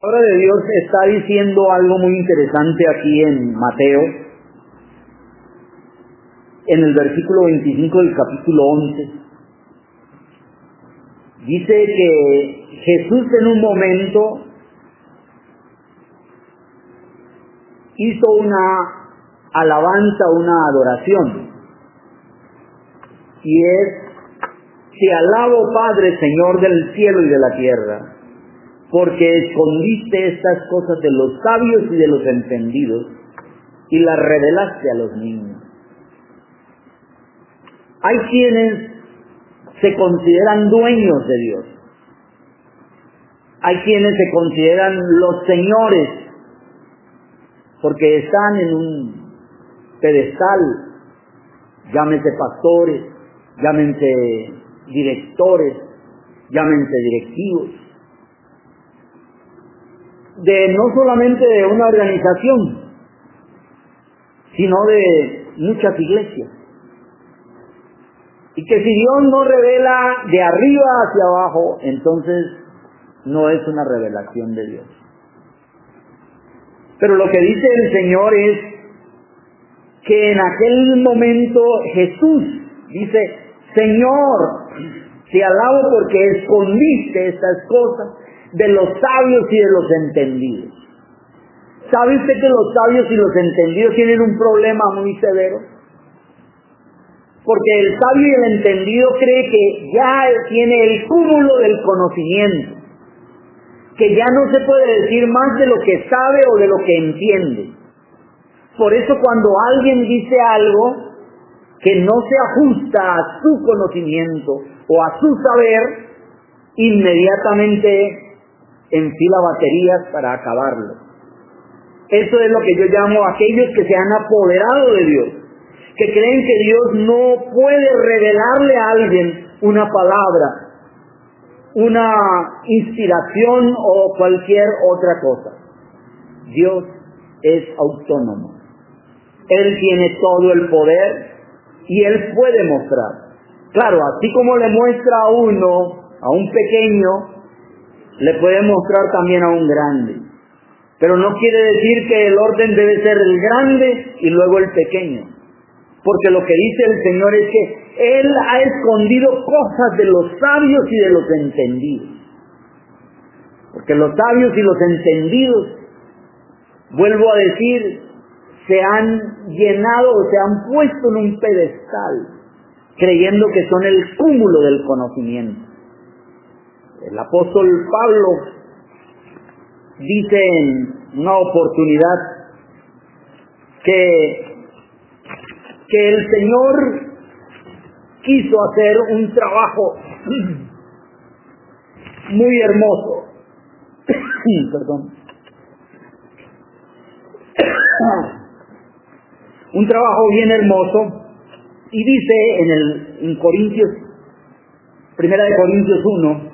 La de Dios está diciendo algo muy interesante aquí en Mateo, en el versículo 25 del capítulo 11. Dice que Jesús en un momento hizo una alabanza, una adoración. Y es, te alabo Padre, Señor del cielo y de la tierra porque escondiste estas cosas de los sabios y de los entendidos y las revelaste a los niños. Hay quienes se consideran dueños de Dios. Hay quienes se consideran los señores porque están en un pedestal, llámense pastores, llámense directores, llámense directivos de no solamente de una organización, sino de muchas iglesias. Y que si Dios no revela de arriba hacia abajo, entonces no es una revelación de Dios. Pero lo que dice el Señor es que en aquel momento Jesús dice, Señor, te alabo porque escondiste estas cosas de los sabios y de los entendidos. ¿Sabe usted que los sabios y los entendidos tienen un problema muy severo? Porque el sabio y el entendido cree que ya tiene el cúmulo del conocimiento, que ya no se puede decir más de lo que sabe o de lo que entiende. Por eso cuando alguien dice algo que no se ajusta a su conocimiento o a su saber, inmediatamente enfila baterías para acabarlo. Eso es lo que yo llamo aquellos que se han apoderado de Dios, que creen que Dios no puede revelarle a alguien una palabra, una inspiración o cualquier otra cosa. Dios es autónomo. Él tiene todo el poder y Él puede mostrar. Claro, así como le muestra a uno, a un pequeño, le puede mostrar también a un grande. Pero no quiere decir que el orden debe ser el grande y luego el pequeño. Porque lo que dice el Señor es que Él ha escondido cosas de los sabios y de los entendidos. Porque los sabios y los entendidos, vuelvo a decir, se han llenado o se han puesto en un pedestal, creyendo que son el cúmulo del conocimiento. El apóstol Pablo dice en una oportunidad que, que el Señor quiso hacer un trabajo muy hermoso. Perdón. un trabajo bien hermoso y dice en el en Corintios Primera de Corintios 1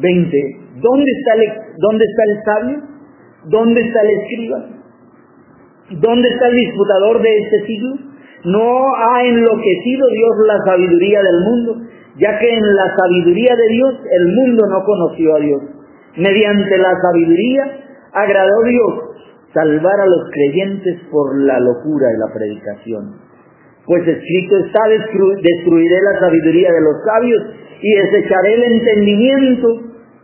20. ¿Dónde está, el, ¿Dónde está el sabio? ¿Dónde está el escriba? ¿Dónde está el disputador de este siglo? No ha enloquecido Dios la sabiduría del mundo, ya que en la sabiduría de Dios el mundo no conoció a Dios. Mediante la sabiduría agradó Dios salvar a los creyentes por la locura de la predicación. Pues escrito está, destruiré la sabiduría de los sabios y desecharé el entendimiento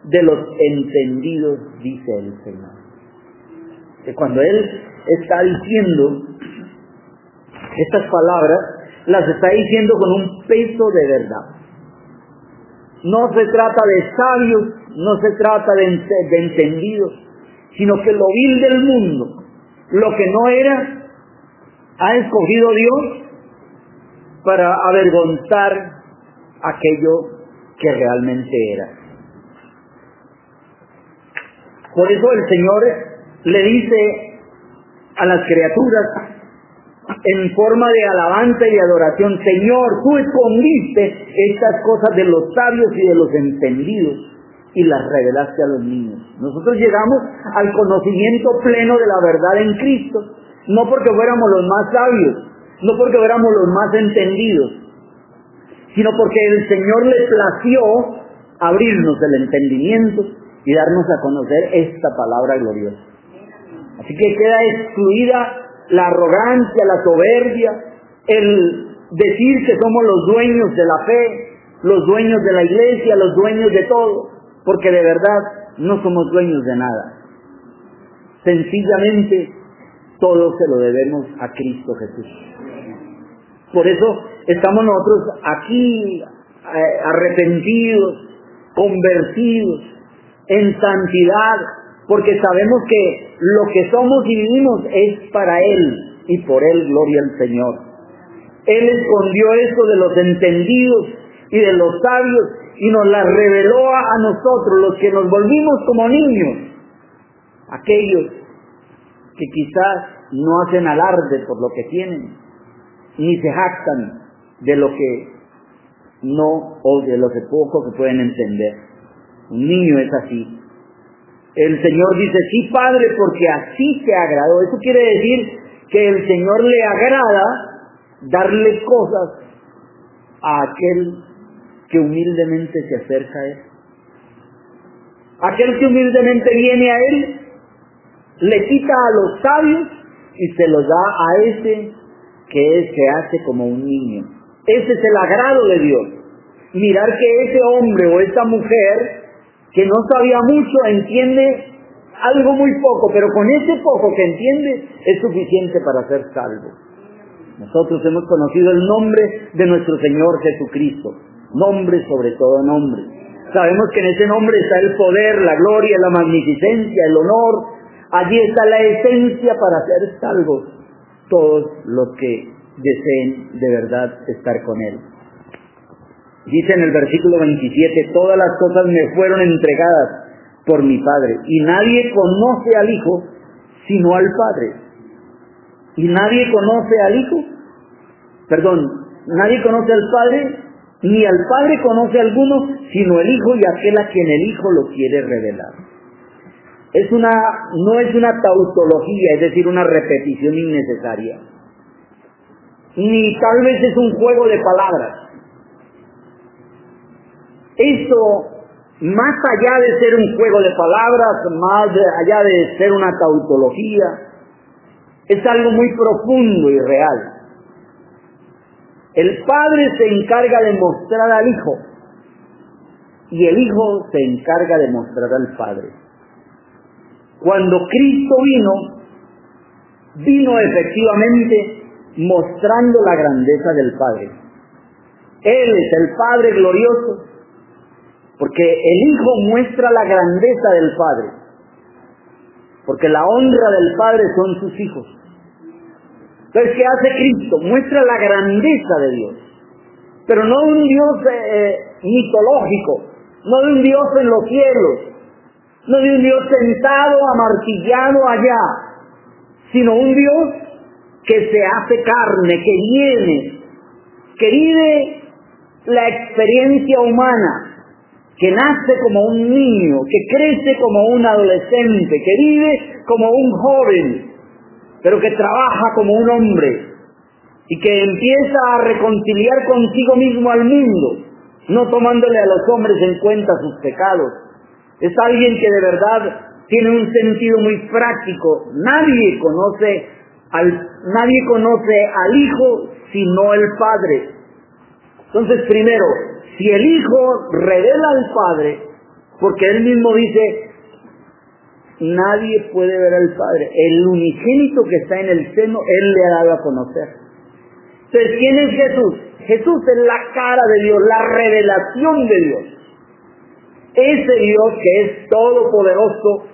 de los entendidos, dice el Señor. Que cuando Él está diciendo estas palabras, las está diciendo con un peso de verdad. No se trata de sabios, no se trata de, de entendidos, sino que lo vil del mundo, lo que no era, ha escogido Dios para avergonzar aquello que realmente era. Por eso el Señor le dice a las criaturas en forma de alabanza y adoración, Señor, tú escondiste estas cosas de los sabios y de los entendidos y las revelaste a los niños. Nosotros llegamos al conocimiento pleno de la verdad en Cristo, no porque fuéramos los más sabios, no porque fuéramos los más entendidos, sino porque el Señor le plació abrirnos el entendimiento y darnos a conocer esta palabra gloriosa. Así que queda excluida la arrogancia, la soberbia, el decir que somos los dueños de la fe, los dueños de la iglesia, los dueños de todo, porque de verdad no somos dueños de nada. Sencillamente todo se lo debemos a Cristo Jesús. Por eso estamos nosotros aquí eh, arrepentidos, convertidos, en santidad, porque sabemos que lo que somos y vivimos es para Él y por Él gloria al Señor. Él escondió esto de los entendidos y de los sabios y nos la reveló a nosotros, los que nos volvimos como niños, aquellos que quizás no hacen alarde por lo que tienen, ni se jactan de lo que no o de lo que poco que pueden entender. Un niño es así. El Señor dice, sí, Padre, porque así te agradó. Eso quiere decir que el Señor le agrada darle cosas a aquel que humildemente se acerca a Él. Aquel que humildemente viene a Él, le quita a los sabios y se los da a ese que se hace como un niño. Ese es el agrado de Dios. Mirar que ese hombre o esa mujer que no sabía mucho entiende algo muy poco, pero con ese poco que entiende es suficiente para ser salvo. Nosotros hemos conocido el nombre de nuestro Señor Jesucristo nombre sobre todo nombre. Sabemos que en ese nombre está el poder, la gloria, la magnificencia, el honor. Allí está la esencia para ser salvos todos los que deseen de verdad estar con Él. Dice en el versículo 27, todas las cosas me fueron entregadas por mi Padre y nadie conoce al Hijo sino al Padre. Y nadie conoce al Hijo, perdón, nadie conoce al Padre ni al Padre conoce alguno, sino el Hijo y aquel a quien el Hijo lo quiere revelar. Es una, no es una tautología, es decir, una repetición innecesaria. Ni tal vez es un juego de palabras. Esto, más allá de ser un juego de palabras, más allá de ser una tautología, es algo muy profundo y real. El Padre se encarga de mostrar al Hijo y el Hijo se encarga de mostrar al Padre. Cuando Cristo vino, vino efectivamente mostrando la grandeza del Padre. Él es el Padre glorioso, porque el Hijo muestra la grandeza del Padre, porque la honra del Padre son sus hijos. Entonces, ¿qué hace Cristo? Muestra la grandeza de Dios. Pero no un Dios eh, mitológico, no un Dios en los cielos, no de un Dios sentado, amartillado allá, sino un Dios que se hace carne, que viene, que vive la experiencia humana, que nace como un niño, que crece como un adolescente, que vive como un joven, pero que trabaja como un hombre y que empieza a reconciliar consigo mismo al mundo, no tomándole a los hombres en cuenta sus pecados. Es alguien que de verdad tiene un sentido muy práctico. Nadie conoce al, nadie conoce al Hijo sino el Padre. Entonces, primero, si el Hijo revela al Padre, porque él mismo dice, nadie puede ver al Padre. El unigénito que está en el seno, Él le ha dado a conocer. Entonces, ¿quién es Jesús? Jesús es la cara de Dios, la revelación de Dios. Ese Dios que es todopoderoso,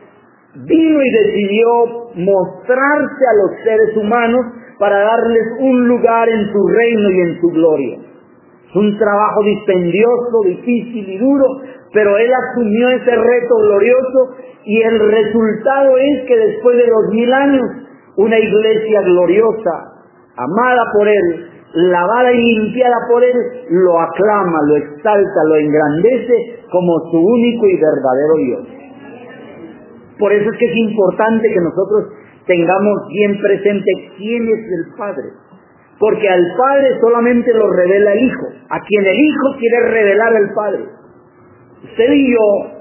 vino y decidió mostrarse a los seres humanos para darles un lugar en su reino y en su gloria. Es un trabajo dispendioso, difícil y duro, pero Él asumió ese reto glorioso y el resultado es que después de dos mil años, una iglesia gloriosa, amada por Él, lavada y limpiada por Él, lo aclama, lo exalta, lo engrandece como su único y verdadero Dios. Por eso es que es importante que nosotros tengamos bien presente quién es el Padre. Porque al Padre solamente lo revela el Hijo, a quien el Hijo quiere revelar el Padre. Usted y yo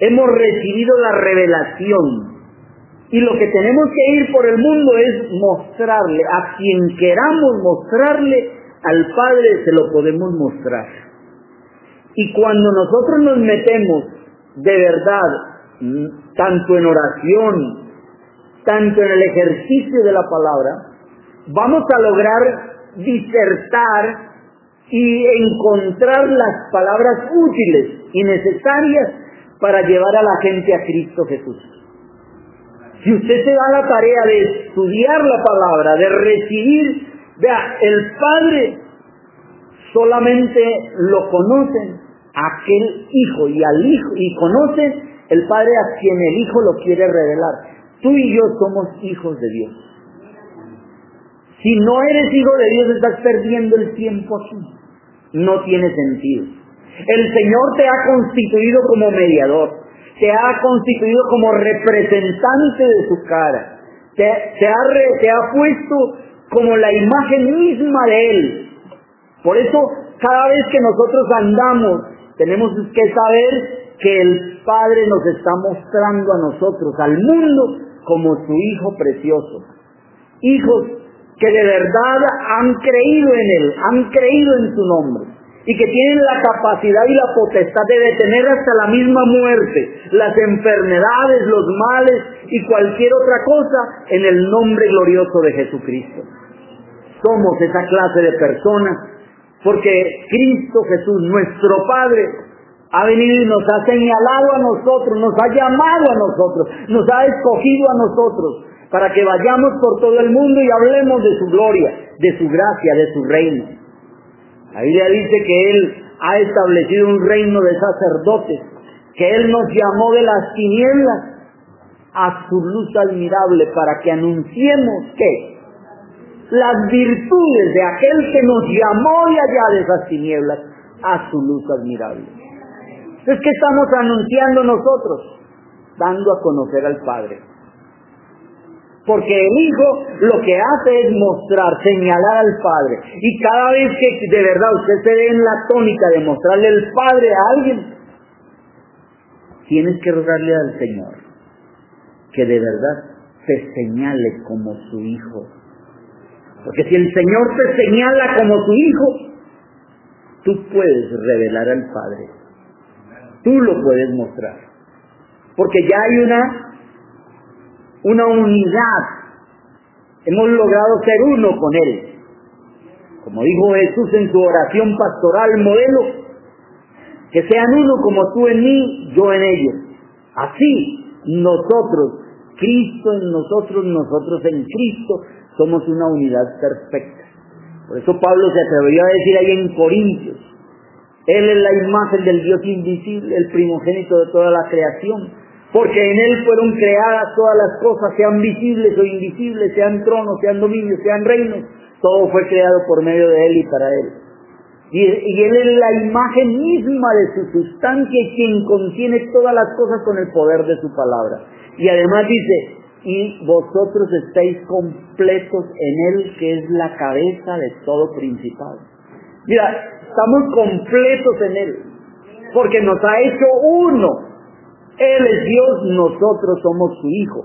hemos recibido la revelación. Y lo que tenemos que ir por el mundo es mostrarle, a quien queramos mostrarle, al Padre se lo podemos mostrar. Y cuando nosotros nos metemos de verdad, tanto en oración, tanto en el ejercicio de la palabra, vamos a lograr disertar y encontrar las palabras útiles y necesarias para llevar a la gente a Cristo Jesús. Si usted se da la tarea de estudiar la palabra, de recibir, vea, el Padre solamente lo conocen aquel hijo y al hijo y conocen el Padre a quien el hijo lo quiere revelar. Tú y yo somos hijos de Dios. Si no eres hijo de Dios, estás perdiendo el tiempo aquí. No tiene sentido. El Señor te ha constituido como mediador, te ha constituido como representante de su cara, te, ha, te ha puesto como la imagen misma de Él. Por eso, cada vez que nosotros andamos, tenemos que saber que el Padre nos está mostrando a nosotros, al mundo, como su Hijo precioso. Hijos que de verdad han creído en Él, han creído en su nombre y que tienen la capacidad y la potestad de detener hasta la misma muerte, las enfermedades, los males y cualquier otra cosa en el nombre glorioso de Jesucristo. Somos esa clase de personas porque Cristo Jesús, nuestro Padre, ha venido y nos ha señalado a nosotros, nos ha llamado a nosotros, nos ha escogido a nosotros para que vayamos por todo el mundo y hablemos de su gloria, de su gracia, de su reino. La Biblia dice que Él ha establecido un reino de sacerdotes, que Él nos llamó de las tinieblas a su luz admirable para que anunciemos que las virtudes de aquel que nos llamó de allá de esas tinieblas a su luz admirable. Entonces, ¿qué estamos anunciando nosotros? Dando a conocer al Padre. Porque el Hijo lo que hace es mostrar, señalar al Padre. Y cada vez que de verdad usted se ve en la tónica de mostrarle el Padre a alguien, tienes que rogarle al Señor que de verdad te señale como su Hijo. Porque si el Señor te señala como su Hijo, tú puedes revelar al Padre. Tú lo puedes mostrar. Porque ya hay una una unidad. Hemos logrado ser uno con Él. Como dijo Jesús en su oración pastoral modelo, que sean uno como tú en mí, yo en ellos. Así nosotros, Cristo en nosotros, nosotros en Cristo, somos una unidad perfecta. Por eso Pablo se atrevió a decir ahí en Corintios, Él es la imagen del Dios invisible, el primogénito de toda la creación porque en Él fueron creadas todas las cosas, sean visibles o invisibles, sean tronos, sean dominios, sean reinos, todo fue creado por medio de Él y para Él. Y, Él es la imagen misma de su sustancia y quien contiene todas las cosas con el poder de su palabra. Y además dice, y vosotros estáis completos en Él que es la cabeza de todo principal. Mira, estamos completos en Él, porque nos ha hecho uno él es Dios, nosotros somos su Hijo.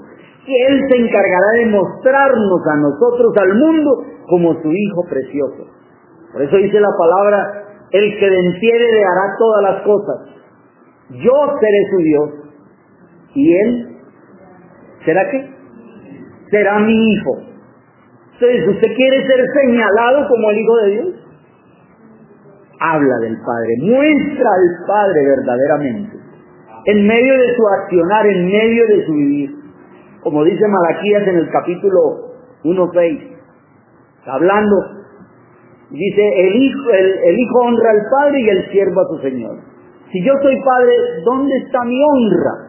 Y Él se encargará de mostrarnos a nosotros, al mundo, como su Hijo precioso. Por eso dice la palabra, el que venciere le hará todas las cosas. Yo seré su Dios. Y Él, ¿será qué? Será mi Hijo. Entonces, ¿usted quiere ser señalado como el Hijo de Dios? Habla del Padre, muestra al Padre verdaderamente en medio de su accionar, en medio de su vivir. Como dice Malaquías en el capítulo 1.6, hablando, dice, el hijo, el, hijo honra al padre y el siervo a su señor. Si yo soy padre, ¿dónde está mi honra?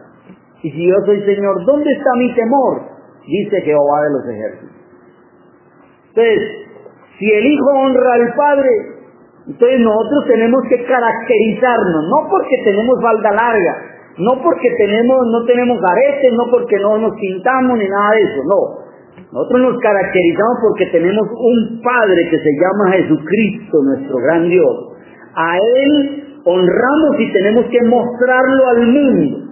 Y si yo soy señor, ¿dónde está mi temor? Dice Jehová de los ejércitos. Entonces, si el hijo honra al padre, entonces nosotros tenemos que caracterizarnos, no porque tenemos falda larga, no porque tenemos, no tenemos aretes, no porque no nos pintamos ni nada de eso, no. Nosotros nos caracterizamos porque tenemos un Padre que se llama Jesucristo, nuestro gran Dios. A Él honramos y tenemos que mostrarlo al mundo.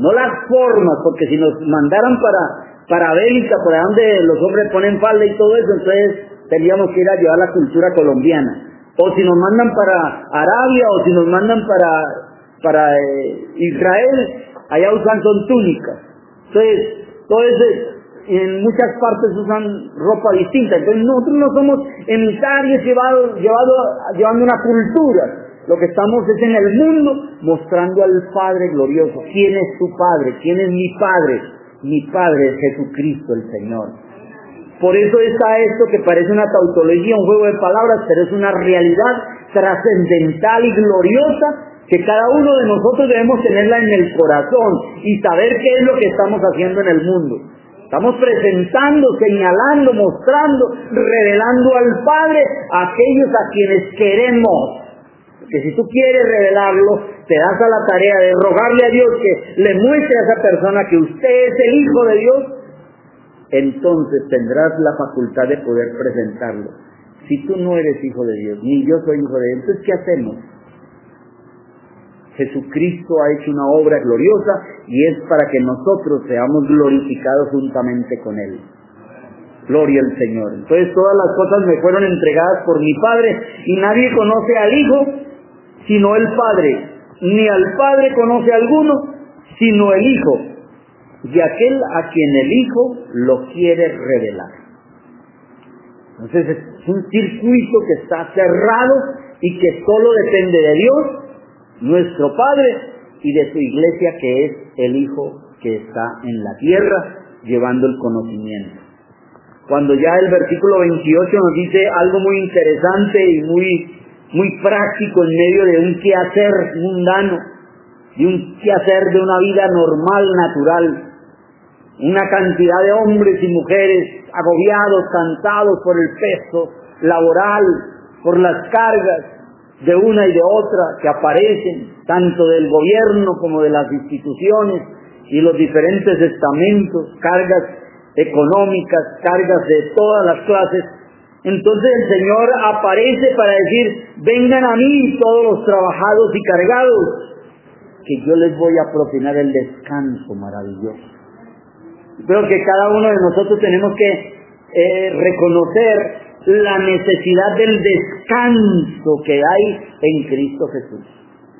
No las formas, porque si nos mandaran para, para Bélgica, para donde los hombres ponen falda y todo eso, entonces tendríamos que ir a llevar la cultura colombiana. O si nos mandan para Arabia, o si nos mandan para, para eh, Israel, allá usan son túnicas. Entonces, todo en muchas partes usan ropa distinta. Entonces nosotros no somos emisarios llevados, llevado, llevando una cultura. Lo que estamos es en el mundo mostrando al Padre glorioso. ¿Quién es tu Padre? ¿Quién es mi Padre? Mi Padre es Jesucristo el Señor. Por eso está esto que parece una tautología, un juego de palabras, pero es una realidad trascendental y gloriosa que cada uno de nosotros debemos tenerla en el corazón y saber qué es lo que estamos haciendo en el mundo. Estamos presentando, señalando, mostrando, revelando al Padre a aquellos a quienes queremos. Que si tú quieres revelarlo, te das a la tarea de rogarle a Dios que le muestre a esa persona que usted es el Hijo de Dios, entonces tendrás la facultad de poder presentarlo. Si tú no eres hijo de Dios, ni yo soy hijo de Dios, entonces ¿qué hacemos? Jesucristo ha hecho una obra gloriosa y es para que nosotros seamos glorificados juntamente con Él. Gloria al Señor. Entonces todas las cosas me fueron entregadas por mi Padre y nadie conoce al Hijo sino el Padre. Ni al Padre conoce alguno sino el Hijo y aquel a quien el Hijo lo quiere revelar. Entonces es un circuito que está cerrado y que solo depende de Dios nuestro Padre y de su iglesia que es el Hijo que está en la tierra llevando el conocimiento. Cuando ya el versículo 28 nos dice algo muy interesante y muy, muy práctico en medio de un quehacer mundano, de un quehacer de una vida normal, natural, una cantidad de hombres y mujeres agobiados, cansados por el peso laboral, por las cargas, de una y de otra que aparecen, tanto del gobierno como de las instituciones y los diferentes estamentos, cargas económicas, cargas de todas las clases. Entonces el Señor aparece para decir, vengan a mí todos los trabajados y cargados, que yo les voy a propinar el descanso maravilloso. Creo que cada uno de nosotros tenemos que eh, reconocer la necesidad del descanso que hay en Cristo Jesús.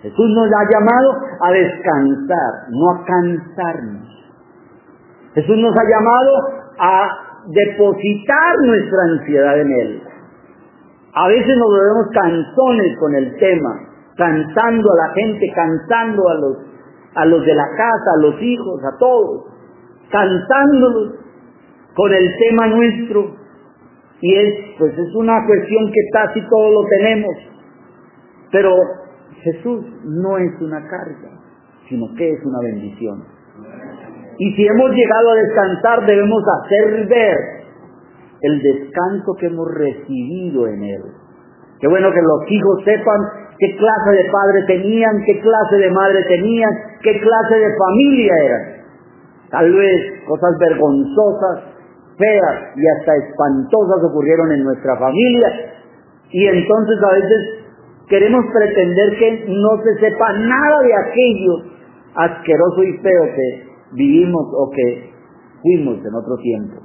Jesús nos ha llamado a descansar, no a cansarnos. Jesús nos ha llamado a depositar nuestra ansiedad en Él. A veces nos volvemos cansones con el tema, cansando a la gente, cansando a los, a los de la casa, a los hijos, a todos, cansándolos con el tema nuestro, y es, pues es una cuestión que casi todos lo tenemos. Pero Jesús no es una carga, sino que es una bendición. Y si hemos llegado a descansar, debemos hacer ver el descanso que hemos recibido en Él. Qué bueno que los hijos sepan qué clase de padre tenían, qué clase de madre tenían, qué clase de familia eran. Tal vez cosas vergonzosas, feas y hasta espantosas ocurrieron en nuestra familia y entonces a veces queremos pretender que no se sepa nada de aquello asqueroso y feo que vivimos o que fuimos en otro tiempo.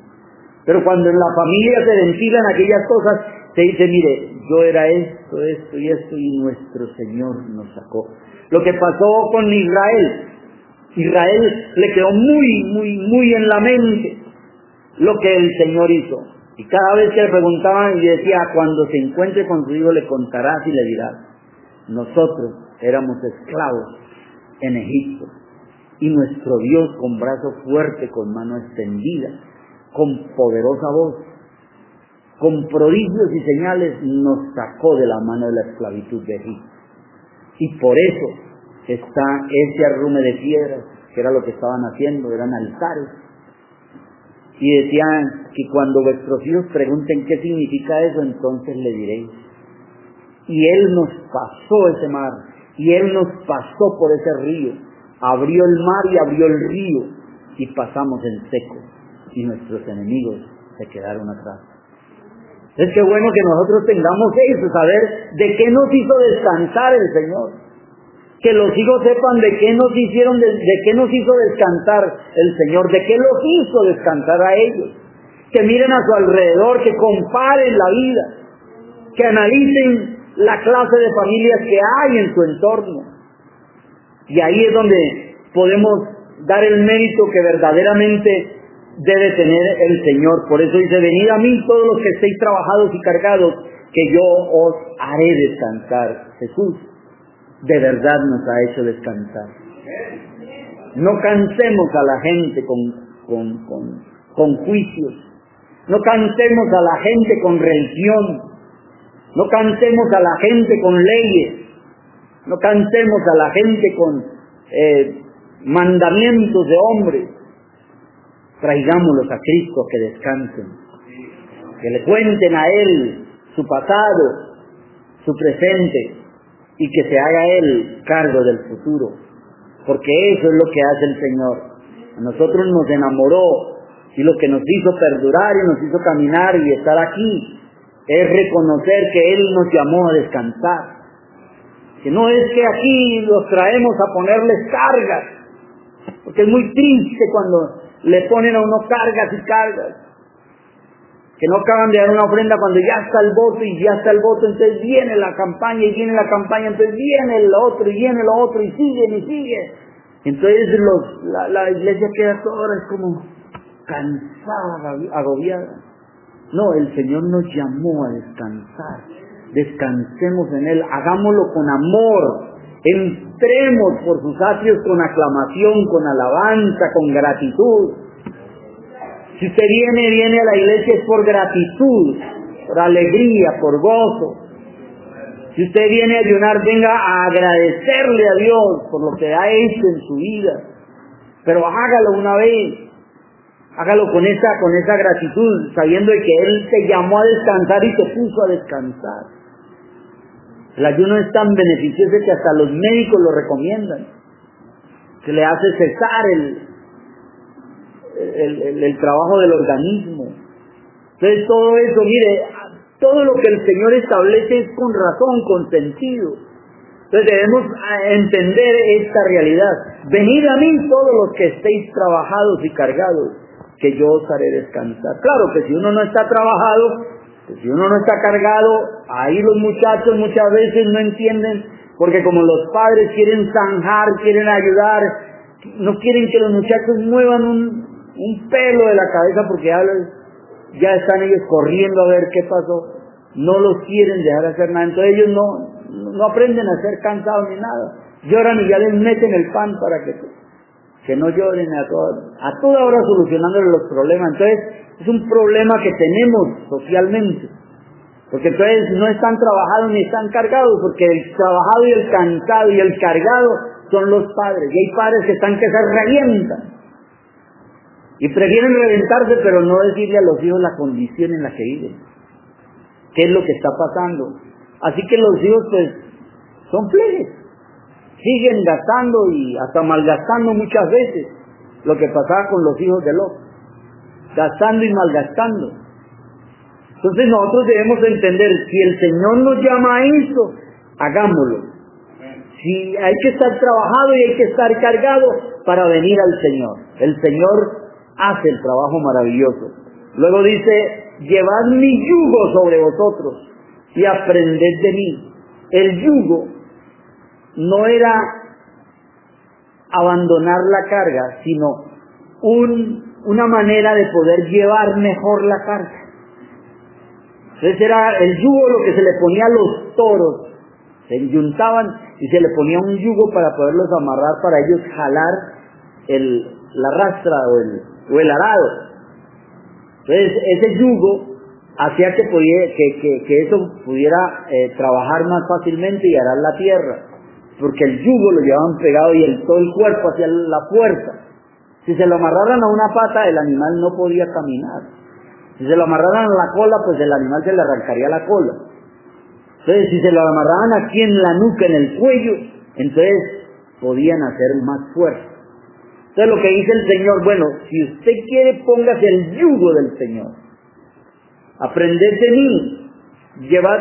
Pero cuando en la familia se ventilan aquellas cosas, se dice, mire, yo era esto, esto y esto, y nuestro Señor nos sacó. Lo que pasó con Israel, Israel le quedó muy, muy, muy en la mente lo que el Señor hizo. Y cada vez que le preguntaban y decía, cuando se encuentre con su hijo le contarás y le dirás, nosotros éramos esclavos en Egipto y nuestro Dios con brazo fuerte, con mano extendida, con poderosa voz, con prodigios y señales nos sacó de la mano de la esclavitud de Egipto. Y por eso está ese arrume de piedras, que era lo que estaban haciendo, eran altares, y decían que cuando vuestros hijos pregunten qué significa eso, entonces le diréis. Y Él nos pasó ese mar, y Él nos pasó por ese río, abrió el mar y abrió el río, y pasamos en seco, y nuestros enemigos se quedaron atrás. Es que bueno que nosotros tengamos eso, saber de qué nos hizo descansar el Señor. Que los hijos sepan de qué nos hicieron, de, de qué nos hizo descansar el Señor, de qué los hizo descansar a ellos. Que miren a su alrededor, que comparen la vida, que analicen la clase de familias que hay en su entorno. Y ahí es donde podemos dar el mérito que verdaderamente debe tener el Señor. Por eso dice, venid a mí todos los que estéis trabajados y cargados, que yo os haré descansar. Jesús de verdad nos ha hecho descansar. No cansemos a la gente con, con, con, con juicios. No cansemos a la gente con religión. No cansemos a la gente con leyes. No cansemos a la gente con eh, mandamientos de hombres. Traigámoslos a Cristo que descansen. Que le cuenten a Él su pasado, su presente y que se haga Él cargo del futuro. Porque eso es lo que hace el Señor. A nosotros nos enamoró y lo que nos hizo perdurar y nos hizo caminar y estar aquí es reconocer que Él nos llamó a descansar. Que no es que aquí los traemos a ponerles cargas, porque es muy triste cuando le ponen a uno cargas y cargas. Que no acaban de dar una ofrenda cuando ya está el voto y ya está el voto, entonces viene la campaña y viene la campaña, entonces viene el otro y viene lo otro y sigue y sigue. Entonces los, la, la iglesia queda toda es como cansada, agobiada. No, el Señor nos llamó a descansar. Descansemos en Él, hagámoslo con amor, entremos por sus atrios con aclamación, con alabanza, con gratitud. Si usted viene, viene a la iglesia es por gratitud, por alegría, por gozo. Si usted viene a ayunar, venga a agradecerle a Dios por lo que ha hecho en su vida. Pero hágalo una vez. Hágalo con esa, con esa gratitud, sabiendo que Él te llamó a descansar y te puso a descansar. El ayuno es tan beneficioso que hasta los médicos lo recomiendan. Que le hace cesar el, el, el, trabajo del organismo. Entonces todo eso, mire, todo lo que el Señor establece es con razón, con sentido. Entonces debemos entender esta realidad. Venid a mí todos los que estéis trabajados y cargados, que yo os haré descansar. Claro que si uno no está trabajado, si uno no está cargado, ahí los muchachos muchas veces no entienden, porque como los padres quieren zanjar, quieren ayudar, no quieren que los muchachos muevan un, un pelo de la cabeza porque ya, están ellos corriendo a ver qué pasó. No los quieren dejar hacer nada. Entonces ellos no, no aprenden a ser cansados ni nada. Lloran y ya les meten el pan para que, que no lloren a toda, a toda hora solucionándole los problemas. Entonces es un problema que tenemos socialmente. Porque entonces no están trabajados ni están cargados, porque el trabajado y el cansado y el cargado son los padres. Y hay padres que están que se revientan. Y prefieren reventarse, pero no decirle a los hijos la condición en la que viven. ¿Qué es lo que está pasando? Así que los hijos, pues, son plebes. Siguen gastando y hasta malgastando muchas veces lo que pasaba con los hijos de Lot. Gastando y malgastando. Entonces nosotros debemos entender, si el Señor nos llama a eso, hagámoslo. Si hay que estar trabajado y hay que estar cargado para venir al Señor. El Señor hace el trabajo maravilloso. Luego dice, llevad mi yugo sobre vosotros y aprended de mí. El yugo no era abandonar la carga, sino un, una manera de poder llevar mejor la carga. Entonces era el yugo lo que se le ponía a los toros. Se enyuntaban y se le ponía un yugo para poderlos amarrar, para ellos jalar la rastra o el, arado. Entonces ese yugo hacía que, que eso pudiera eh, trabajar más fácilmente y arar la tierra. Porque el yugo lo llevaban pegado y el, todo el cuerpo hacia la fuerza. Si se lo amarraran a una pata, el animal no podía caminar. Si se lo amarraran a la cola, pues el animal se le arrancaría la cola. Entonces, si se lo amarraban aquí en la nuca, en el cuello, entonces podían hacer más fuerza. Entonces lo que dice el Señor, bueno, si usted quiere, póngase el yugo del Señor. Aprended de mí. Llevad,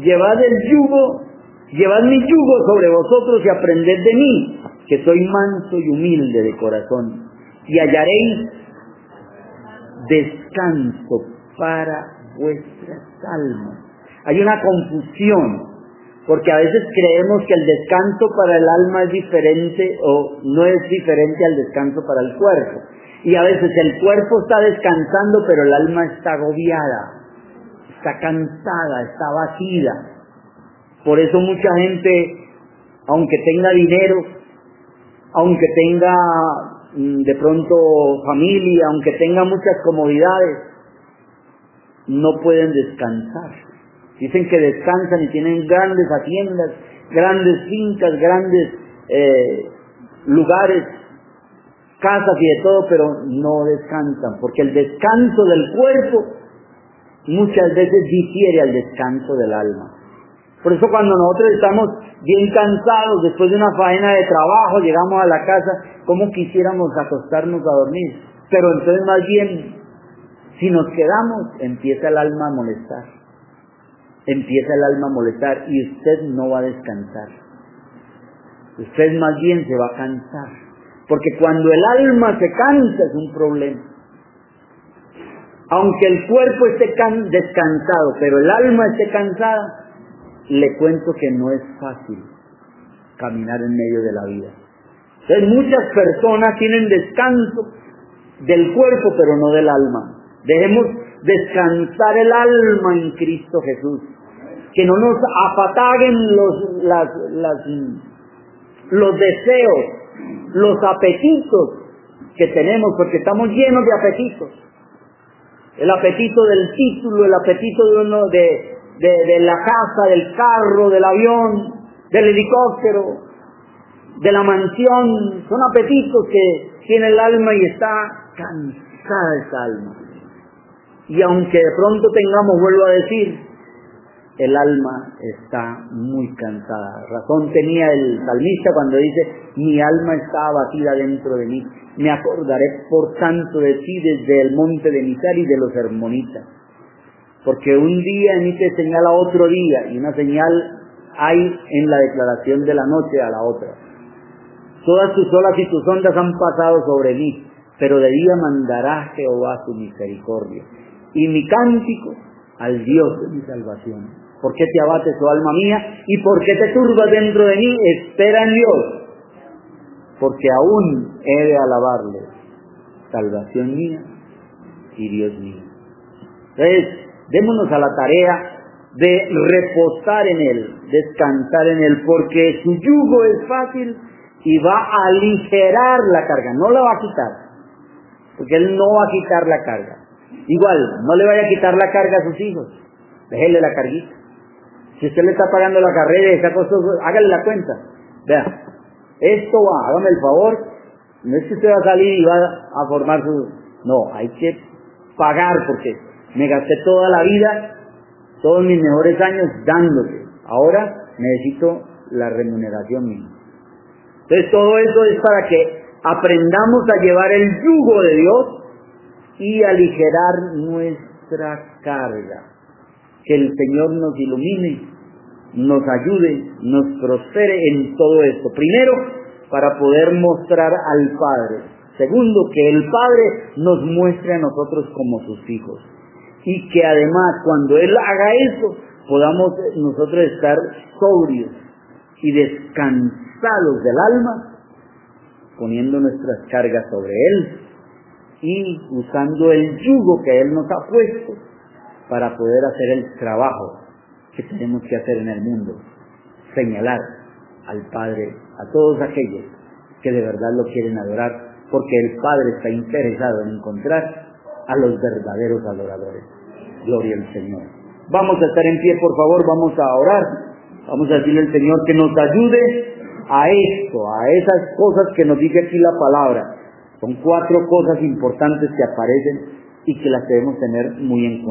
llevad el yugo Llevad mi yugo sobre vosotros y aprended de mí, que soy manso y humilde de corazón, y hallaréis descanso para vuestras almas. Hay una confusión, porque a veces creemos que el descanso para el alma es diferente o no es diferente al descanso para el cuerpo. Y a veces el cuerpo está descansando, pero el alma está agobiada, está cansada, está vacía. Por eso mucha gente, aunque tenga dinero, aunque tenga mm, de pronto familia, aunque tenga muchas comodidades, no pueden descansar. Dicen que descansan y tienen grandes haciendas, grandes fincas, grandes eh, lugares, casas y de todo, pero no descansan, porque el descanso del cuerpo muchas veces difiere al descanso del alma. Por eso cuando nosotros estamos bien cansados después de una faena de trabajo, llegamos a la casa, como quisiéramos acostarnos a dormir. Pero entonces más bien, si nos quedamos, empieza el alma a molestar. Empieza el alma a molestar y usted no va a descansar. Usted más bien se va a cansar. Porque cuando el alma se cansa es un problema. Aunque el cuerpo esté descansado, pero el alma esté cansada, le cuento que no es fácil caminar en medio de la vida. Muchas personas tienen descanso del cuerpo, pero no del alma. Dejemos descansar el alma en Cristo Jesús. Que no nos apataguen los, los deseos, los apetitos que tenemos, porque estamos llenos de apetitos. El apetito del título, el apetito de uno de, de, la casa, del carro, del avión, del helicóptero, de la mansión, son apetitos que tiene el alma y está cansada esa alma. Y aunque de pronto tengamos, vuelvo a decir, el alma está muy cansada. Razón tenía el salmista cuando dice, mi alma está abatida dentro de mí. Me acordaré por tanto de ti desde el monte de Misar y de los hermonitas. Porque un día emite señal a otro día y una señal hay en la declaración de la noche a la otra. Todas tus olas y tus ondas han pasado sobre mí, pero de día mandará Jehová su misericordia. Y mi cántico al Dios de mi salvación. ¿Por qué te abates, oh alma mía? ¿Y por qué te turbas dentro de mí? Espera en Dios, porque aún he de alabarle, salvación mía y Dios mío. Entonces, démonos a la tarea de reposar en Él, descansar en Él, porque su yugo es fácil y va a aligerar la carga, no la va a quitar, porque Él no va a quitar la carga. Igual, no le vaya a quitar la carga a sus hijos, déjele la carguita. Si usted le está pagando la carrera y está costoso, hágale la cuenta. Vea, esto va, hágame el favor, no es que usted va a salir y va a formar su... No, hay que pagar porque me gasté toda la vida, todos mis mejores años dándote. Ahora necesito la remuneración mía. Entonces todo eso es para que aprendamos a llevar el yugo de Dios y aligerar nuestra carga. Que el Señor nos ilumine, nos ayude, nos prospere en todo esto. Primero, para poder mostrar al Padre. Segundo, que el Padre nos muestre a nosotros como sus hijos y que además cuando Él haga eso podamos nosotros estar sobrios y descansados del alma, poniendo nuestras cargas sobre Él y usando el yugo que Él nos ha puesto para poder hacer el trabajo que tenemos que hacer en el mundo, señalar al Padre, a todos aquellos que de verdad lo quieren adorar, porque el Padre está interesado en encontrar a los verdaderos adoradores. Gloria al Señor. Vamos a estar en pie, por favor, vamos a orar. Vamos a decirle al Señor que nos ayude a esto, a esas cosas que nos dice aquí la palabra. Son cuatro cosas importantes que aparecen y que las debemos tener muy en cuenta.